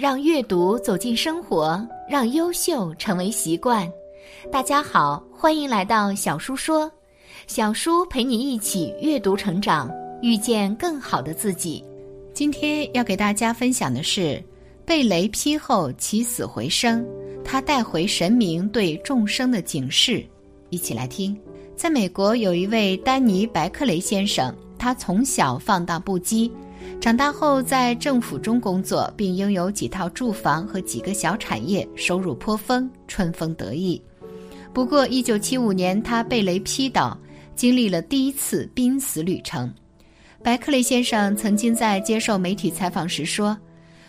让阅读走进生活，让优秀成为习惯。大家好，欢迎来到小叔说，小叔陪你一起阅读成长，遇见更好的自己。今天要给大家分享的是被雷劈后起死回生，他带回神明对众生的警示。一起来听。在美国有一位丹尼·白克雷先生，他从小放荡不羁。长大后，在政府中工作，并拥有几套住房和几个小产业，收入颇丰，春风得意。不过，1975年他被雷劈倒，经历了第一次濒死旅程。白克雷先生曾经在接受媒体采访时说：“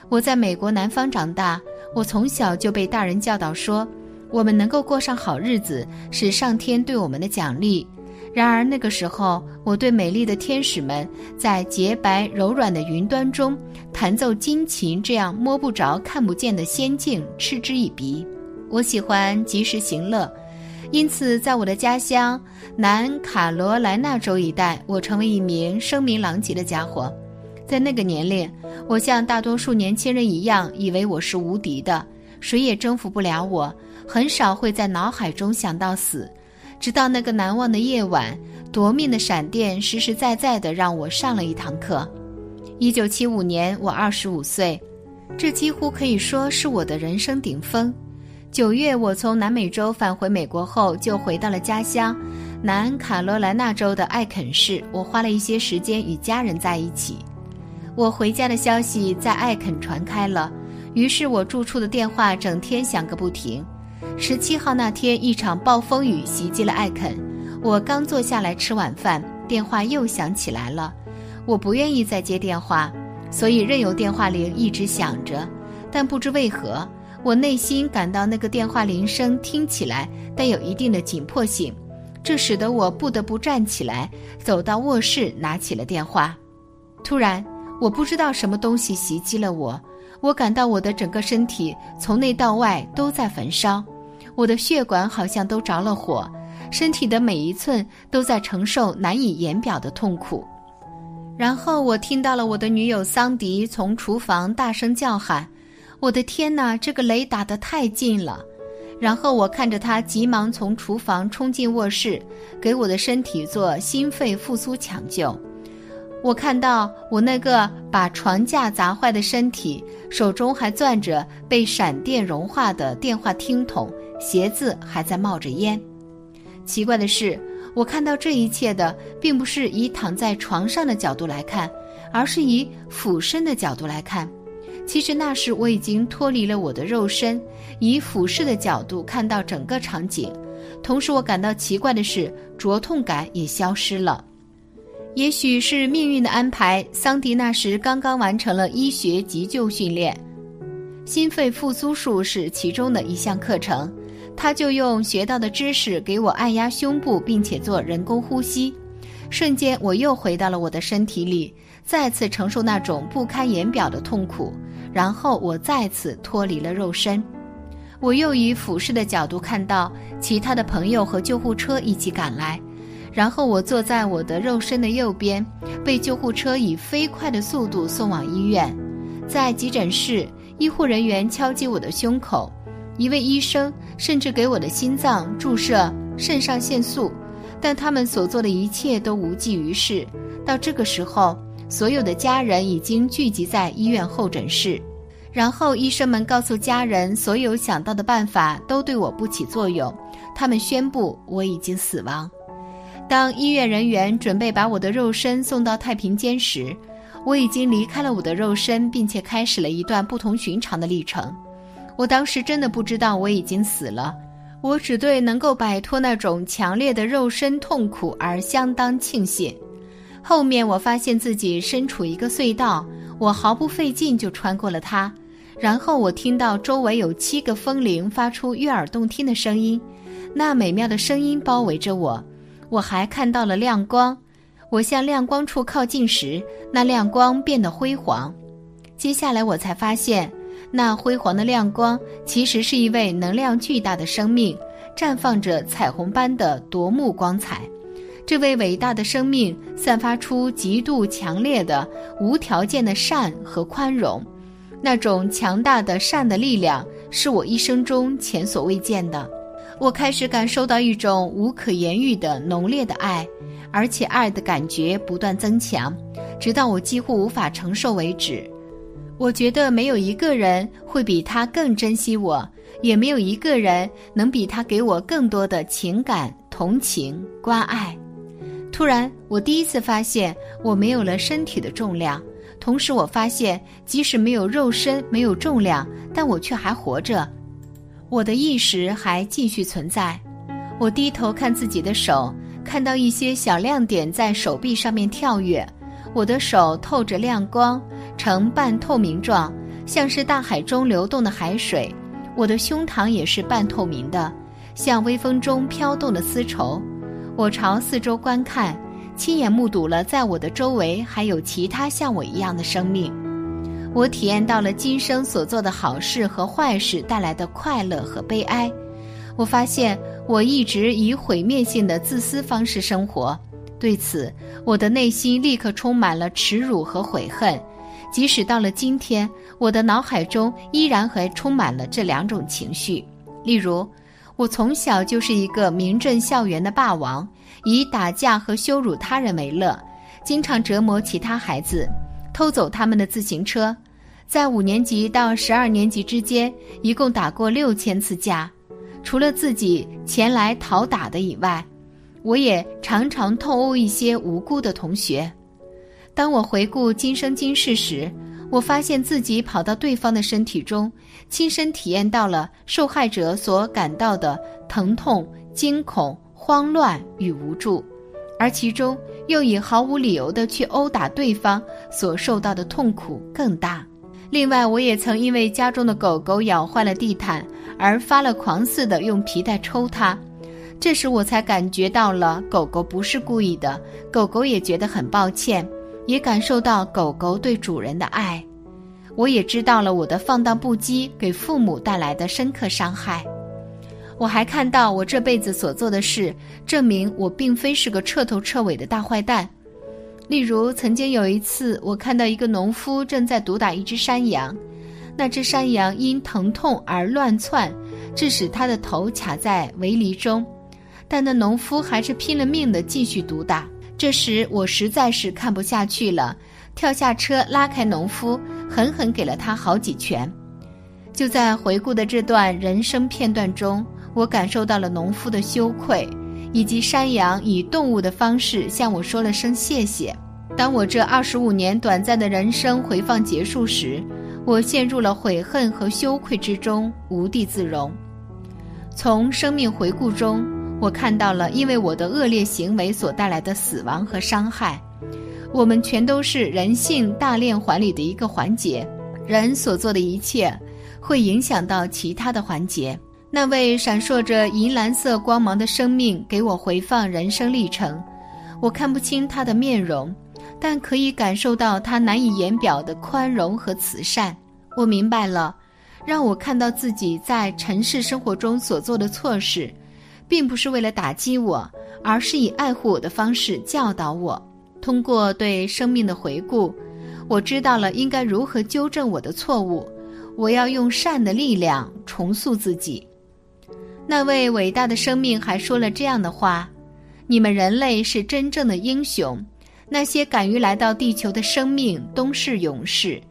我在美国南方长大，我从小就被大人教导说，我们能够过上好日子是上天对我们的奖励。”然而那个时候，我对美丽的天使们在洁白柔软的云端中弹奏金琴这样摸不着、看不见的仙境嗤之以鼻。我喜欢及时行乐，因此在我的家乡南卡罗来纳州一带，我成为一名声名狼藉的家伙。在那个年龄，我像大多数年轻人一样，以为我是无敌的，谁也征服不了我，很少会在脑海中想到死。直到那个难忘的夜晚，夺命的闪电实实在在地让我上了一堂课。一九七五年，我二十五岁，这几乎可以说是我的人生顶峰。九月，我从南美洲返回美国后，就回到了家乡南卡罗来纳州的艾肯市。我花了一些时间与家人在一起。我回家的消息在艾肯传开了，于是我住处的电话整天响个不停。十七号那天，一场暴风雨袭击了艾肯。我刚坐下来吃晚饭，电话又响起来了。我不愿意再接电话，所以任由电话铃一直响着。但不知为何，我内心感到那个电话铃声听起来带有一定的紧迫性，这使得我不得不站起来，走到卧室，拿起了电话。突然，我不知道什么东西袭击了我，我感到我的整个身体从内到外都在焚烧。我的血管好像都着了火，身体的每一寸都在承受难以言表的痛苦。然后我听到了我的女友桑迪从厨房大声叫喊：“我的天哪，这个雷打得太近了！”然后我看着她急忙从厨房冲进卧室，给我的身体做心肺复苏抢救。我看到我那个把床架砸坏的身体，手中还攥着被闪电融化的电话听筒。鞋子还在冒着烟。奇怪的是，我看到这一切的，并不是以躺在床上的角度来看，而是以俯身的角度来看。其实那时我已经脱离了我的肉身，以俯视的角度看到整个场景。同时，我感到奇怪的是，灼痛感也消失了。也许是命运的安排，桑迪那时刚刚完成了医学急救训练，心肺复苏术是其中的一项课程。他就用学到的知识给我按压胸部，并且做人工呼吸，瞬间我又回到了我的身体里，再次承受那种不堪言表的痛苦。然后我再次脱离了肉身，我又以俯视的角度看到其他的朋友和救护车一起赶来，然后我坐在我的肉身的右边，被救护车以飞快的速度送往医院，在急诊室，医护人员敲击我的胸口。一位医生甚至给我的心脏注射肾上腺素，但他们所做的一切都无济于事。到这个时候，所有的家人已经聚集在医院候诊室，然后医生们告诉家人，所有想到的办法都对我不起作用。他们宣布我已经死亡。当医院人员准备把我的肉身送到太平间时，我已经离开了我的肉身，并且开始了一段不同寻常的历程。我当时真的不知道我已经死了，我只对能够摆脱那种强烈的肉身痛苦而相当庆幸。后面我发现自己身处一个隧道，我毫不费劲就穿过了它。然后我听到周围有七个风铃发出悦耳动听的声音，那美妙的声音包围着我。我还看到了亮光，我向亮光处靠近时，那亮光变得辉煌。接下来我才发现。那辉煌的亮光，其实是一位能量巨大的生命，绽放着彩虹般的夺目光彩。这位伟大的生命散发出极度强烈的、无条件的善和宽容。那种强大的善的力量是我一生中前所未见的。我开始感受到一种无可言喻的浓烈的爱，而且爱的感觉不断增强，直到我几乎无法承受为止。我觉得没有一个人会比他更珍惜我，也没有一个人能比他给我更多的情感、同情、关爱。突然，我第一次发现我没有了身体的重量。同时，我发现即使没有肉身、没有重量，但我却还活着，我的意识还继续存在。我低头看自己的手，看到一些小亮点在手臂上面跳跃。我的手透着亮光，呈半透明状，像是大海中流动的海水。我的胸膛也是半透明的，像微风中飘动的丝绸。我朝四周观看。亲眼目睹了，在我的周围还有其他像我一样的生命。我体验到了今生所做的好事和坏事带来的快乐和悲哀。我发现我一直以毁灭性的自私方式生活，对此，我的内心立刻充满了耻辱和悔恨。即使到了今天，我的脑海中依然还充满了这两种情绪。例如，我从小就是一个名震校园的霸王。以打架和羞辱他人为乐，经常折磨其他孩子，偷走他们的自行车。在五年级到十二年级之间，一共打过六千次架。除了自己前来讨打的以外，我也常常痛殴一些无辜的同学。当我回顾今生今世时，我发现自己跑到对方的身体中，亲身体验到了受害者所感到的疼痛、惊恐。慌乱与无助，而其中又以毫无理由的去殴打对方所受到的痛苦更大。另外，我也曾因为家中的狗狗咬坏了地毯而发了狂似的用皮带抽它，这时我才感觉到了狗狗不是故意的，狗狗也觉得很抱歉，也感受到狗狗对主人的爱。我也知道了我的放荡不羁给父母带来的深刻伤害。我还看到我这辈子所做的事，证明我并非是个彻头彻尾的大坏蛋。例如，曾经有一次，我看到一个农夫正在毒打一只山羊，那只山羊因疼痛而乱窜，致使它的头卡在围篱中，但那农夫还是拼了命的继续毒打。这时，我实在是看不下去了，跳下车拉开农夫，狠狠给了他好几拳。就在回顾的这段人生片段中。我感受到了农夫的羞愧，以及山羊以动物的方式向我说了声谢谢。当我这二十五年短暂的人生回放结束时，我陷入了悔恨和羞愧之中，无地自容。从生命回顾中，我看到了因为我的恶劣行为所带来的死亡和伤害。我们全都是人性大链环里的一个环节，人所做的一切，会影响到其他的环节。那位闪烁着银蓝色光芒的生命给我回放人生历程，我看不清他的面容，但可以感受到他难以言表的宽容和慈善。我明白了，让我看到自己在尘世生活中所做的错事，并不是为了打击我，而是以爱护我的方式教导我。通过对生命的回顾，我知道了应该如何纠正我的错误。我要用善的力量重塑自己。那位伟大的生命还说了这样的话：“你们人类是真正的英雄，那些敢于来到地球的生命都是勇士，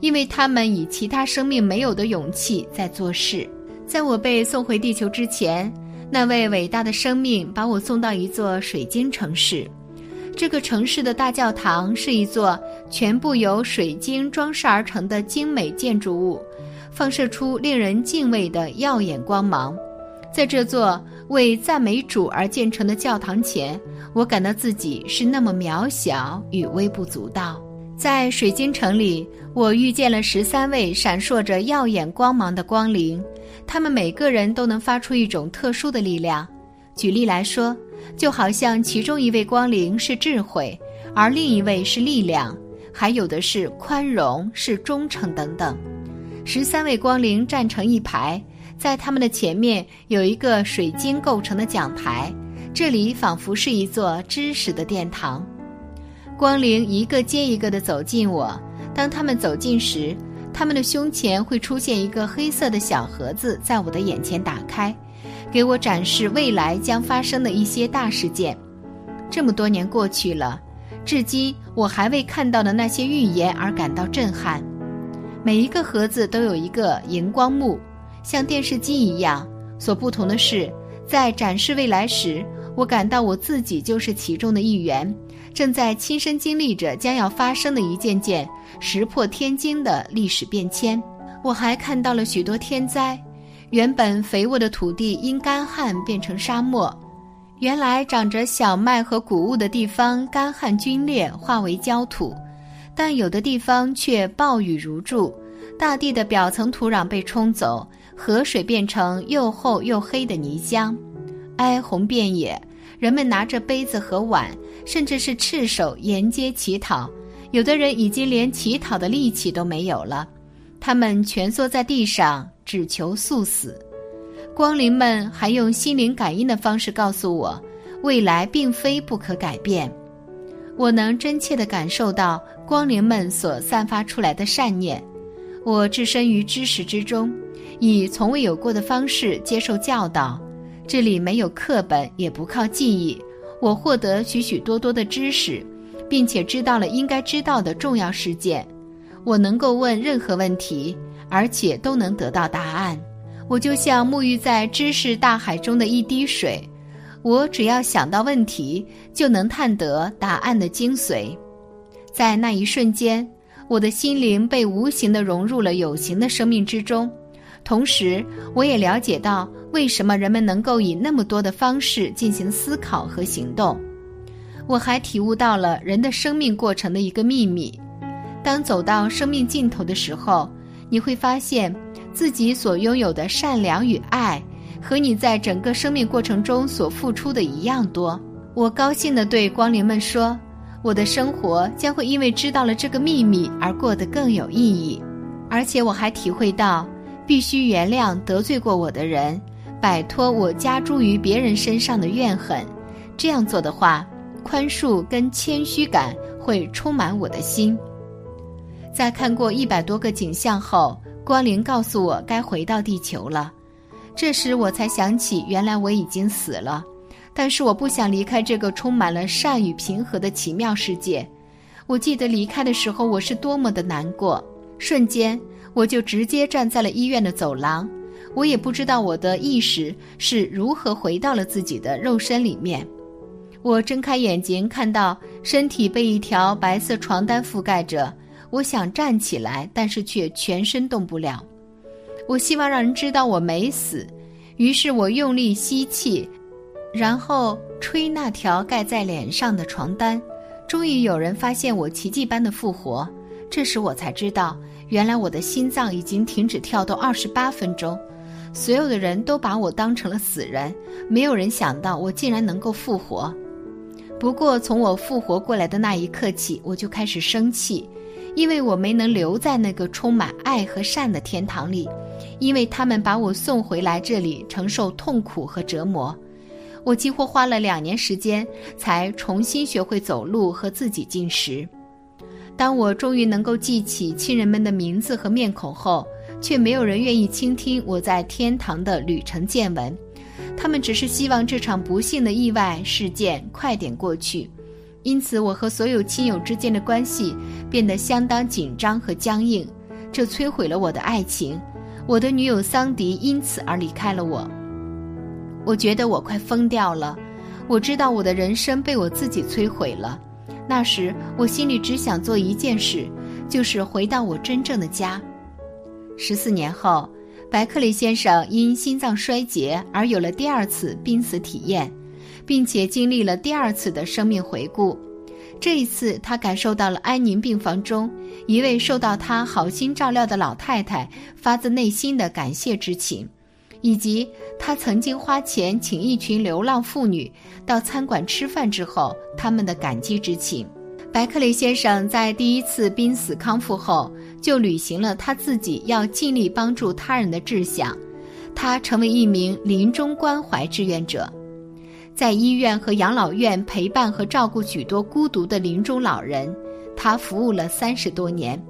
因为他们以其他生命没有的勇气在做事。”在我被送回地球之前，那位伟大的生命把我送到一座水晶城市。这个城市的大教堂是一座全部由水晶装饰而成的精美建筑物，放射出令人敬畏的耀眼光芒。在这座为赞美主而建成的教堂前，我感到自己是那么渺小与微不足道。在水晶城里，我遇见了十三位闪烁着耀眼光芒的光灵，他们每个人都能发出一种特殊的力量。举例来说，就好像其中一位光灵是智慧，而另一位是力量，还有的是宽容、是忠诚等等。十三位光灵站成一排。在他们的前面有一个水晶构成的讲台，这里仿佛是一座知识的殿堂。光灵一个接一个地走近我，当他们走近时，他们的胸前会出现一个黑色的小盒子，在我的眼前打开，给我展示未来将发生的一些大事件。这么多年过去了，至今我还为看到的那些预言而感到震撼。每一个盒子都有一个荧光幕，像电视机一样。所不同的是，在展示未来时，我感到我自己就是其中的一员，正在亲身经历着将要发生的一件件石破天惊的历史变迁。我还看到了许多天灾，原本肥沃的土地因干旱变成沙漠，原来长着小麦和谷物的地方干旱龟裂，化为焦土。但有的地方却暴雨如注，大地的表层土壤被冲走，河水变成又厚又黑的泥浆，哀鸿遍野。人们拿着杯子和碗，甚至是赤手沿街乞讨，有的人已经连乞讨的力气都没有了，他们蜷缩在地上，只求速死。光灵们还用心灵感应的方式告诉我，未来并非不可改变。我能真切地感受到光灵们所散发出来的善念。我置身于知识之中，以从未有过的方式接受教导。这里没有课本，也不靠记忆。我获得许许多多的知识，并且知道了应该知道的重要事件。我能够问任何问题，而且都能得到答案。我就像沐浴在知识大海中的一滴水。我只要想到问题，就能探得答案的精髓。在那一瞬间，我的心灵被无形的融入了有形的生命之中，同时我也了解到为什么人们能够以那么多的方式进行思考和行动。我还体悟到了人的生命过程的一个秘密：当走到生命尽头的时候，你会发现自己所拥有的善良与爱。和你在整个生命过程中所付出的一样多。我高兴地对光灵们说：“我的生活将会因为知道了这个秘密而过得更有意义。”而且我还体会到，必须原谅得罪过我的人，摆脱我加诸于别人身上的怨恨。这样做的话，宽恕跟谦虚感会充满我的心。在看过一百多个景象后，光灵告诉我该回到地球了。这时我才想起，原来我已经死了，但是我不想离开这个充满了善与平和的奇妙世界。我记得离开的时候，我是多么的难过。瞬间，我就直接站在了医院的走廊。我也不知道我的意识是如何回到了自己的肉身里面。我睁开眼睛，看到身体被一条白色床单覆盖着。我想站起来，但是却全身动不了。我希望让人知道我没死，于是我用力吸气，然后吹那条盖在脸上的床单。终于有人发现我奇迹般的复活。这时我才知道，原来我的心脏已经停止跳动二十八分钟。所有的人都把我当成了死人，没有人想到我竟然能够复活。不过从我复活过来的那一刻起，我就开始生气，因为我没能留在那个充满爱和善的天堂里。因为他们把我送回来这里承受痛苦和折磨，我几乎花了两年时间才重新学会走路和自己进食。当我终于能够记起亲人们的名字和面孔后，却没有人愿意倾听我在天堂的旅程见闻。他们只是希望这场不幸的意外事件快点过去。因此，我和所有亲友之间的关系变得相当紧张和僵硬，这摧毁了我的爱情。我的女友桑迪因此而离开了我，我觉得我快疯掉了。我知道我的人生被我自己摧毁了。那时我心里只想做一件事，就是回到我真正的家。十四年后，白克利先生因心脏衰竭而有了第二次濒死体验，并且经历了第二次的生命回顾。这一次，他感受到了安宁病房中一位受到他好心照料的老太太发自内心的感谢之情，以及他曾经花钱请一群流浪妇女到餐馆吃饭之后他们的感激之情。白克雷先生在第一次濒死康复后，就履行了他自己要尽力帮助他人的志向，他成为一名临终关怀志愿者。在医院和养老院陪伴和照顾许多孤独的临终老人，他服务了三十多年。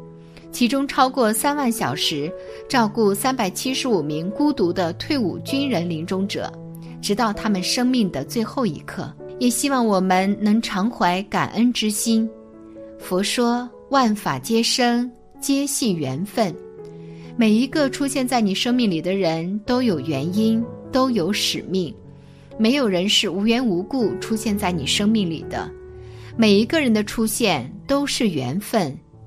其中超过三万小时照顾三百七十五名孤独的退伍军人临终者，直到他们生命的最后一刻。也希望我们能常怀感恩之心。佛说：“万法皆生，皆系缘分。”每一个出现在你生命里的人都有原因，都有使命。没有人是无缘无故出现在你生命里的。每一个人的出现都是缘分，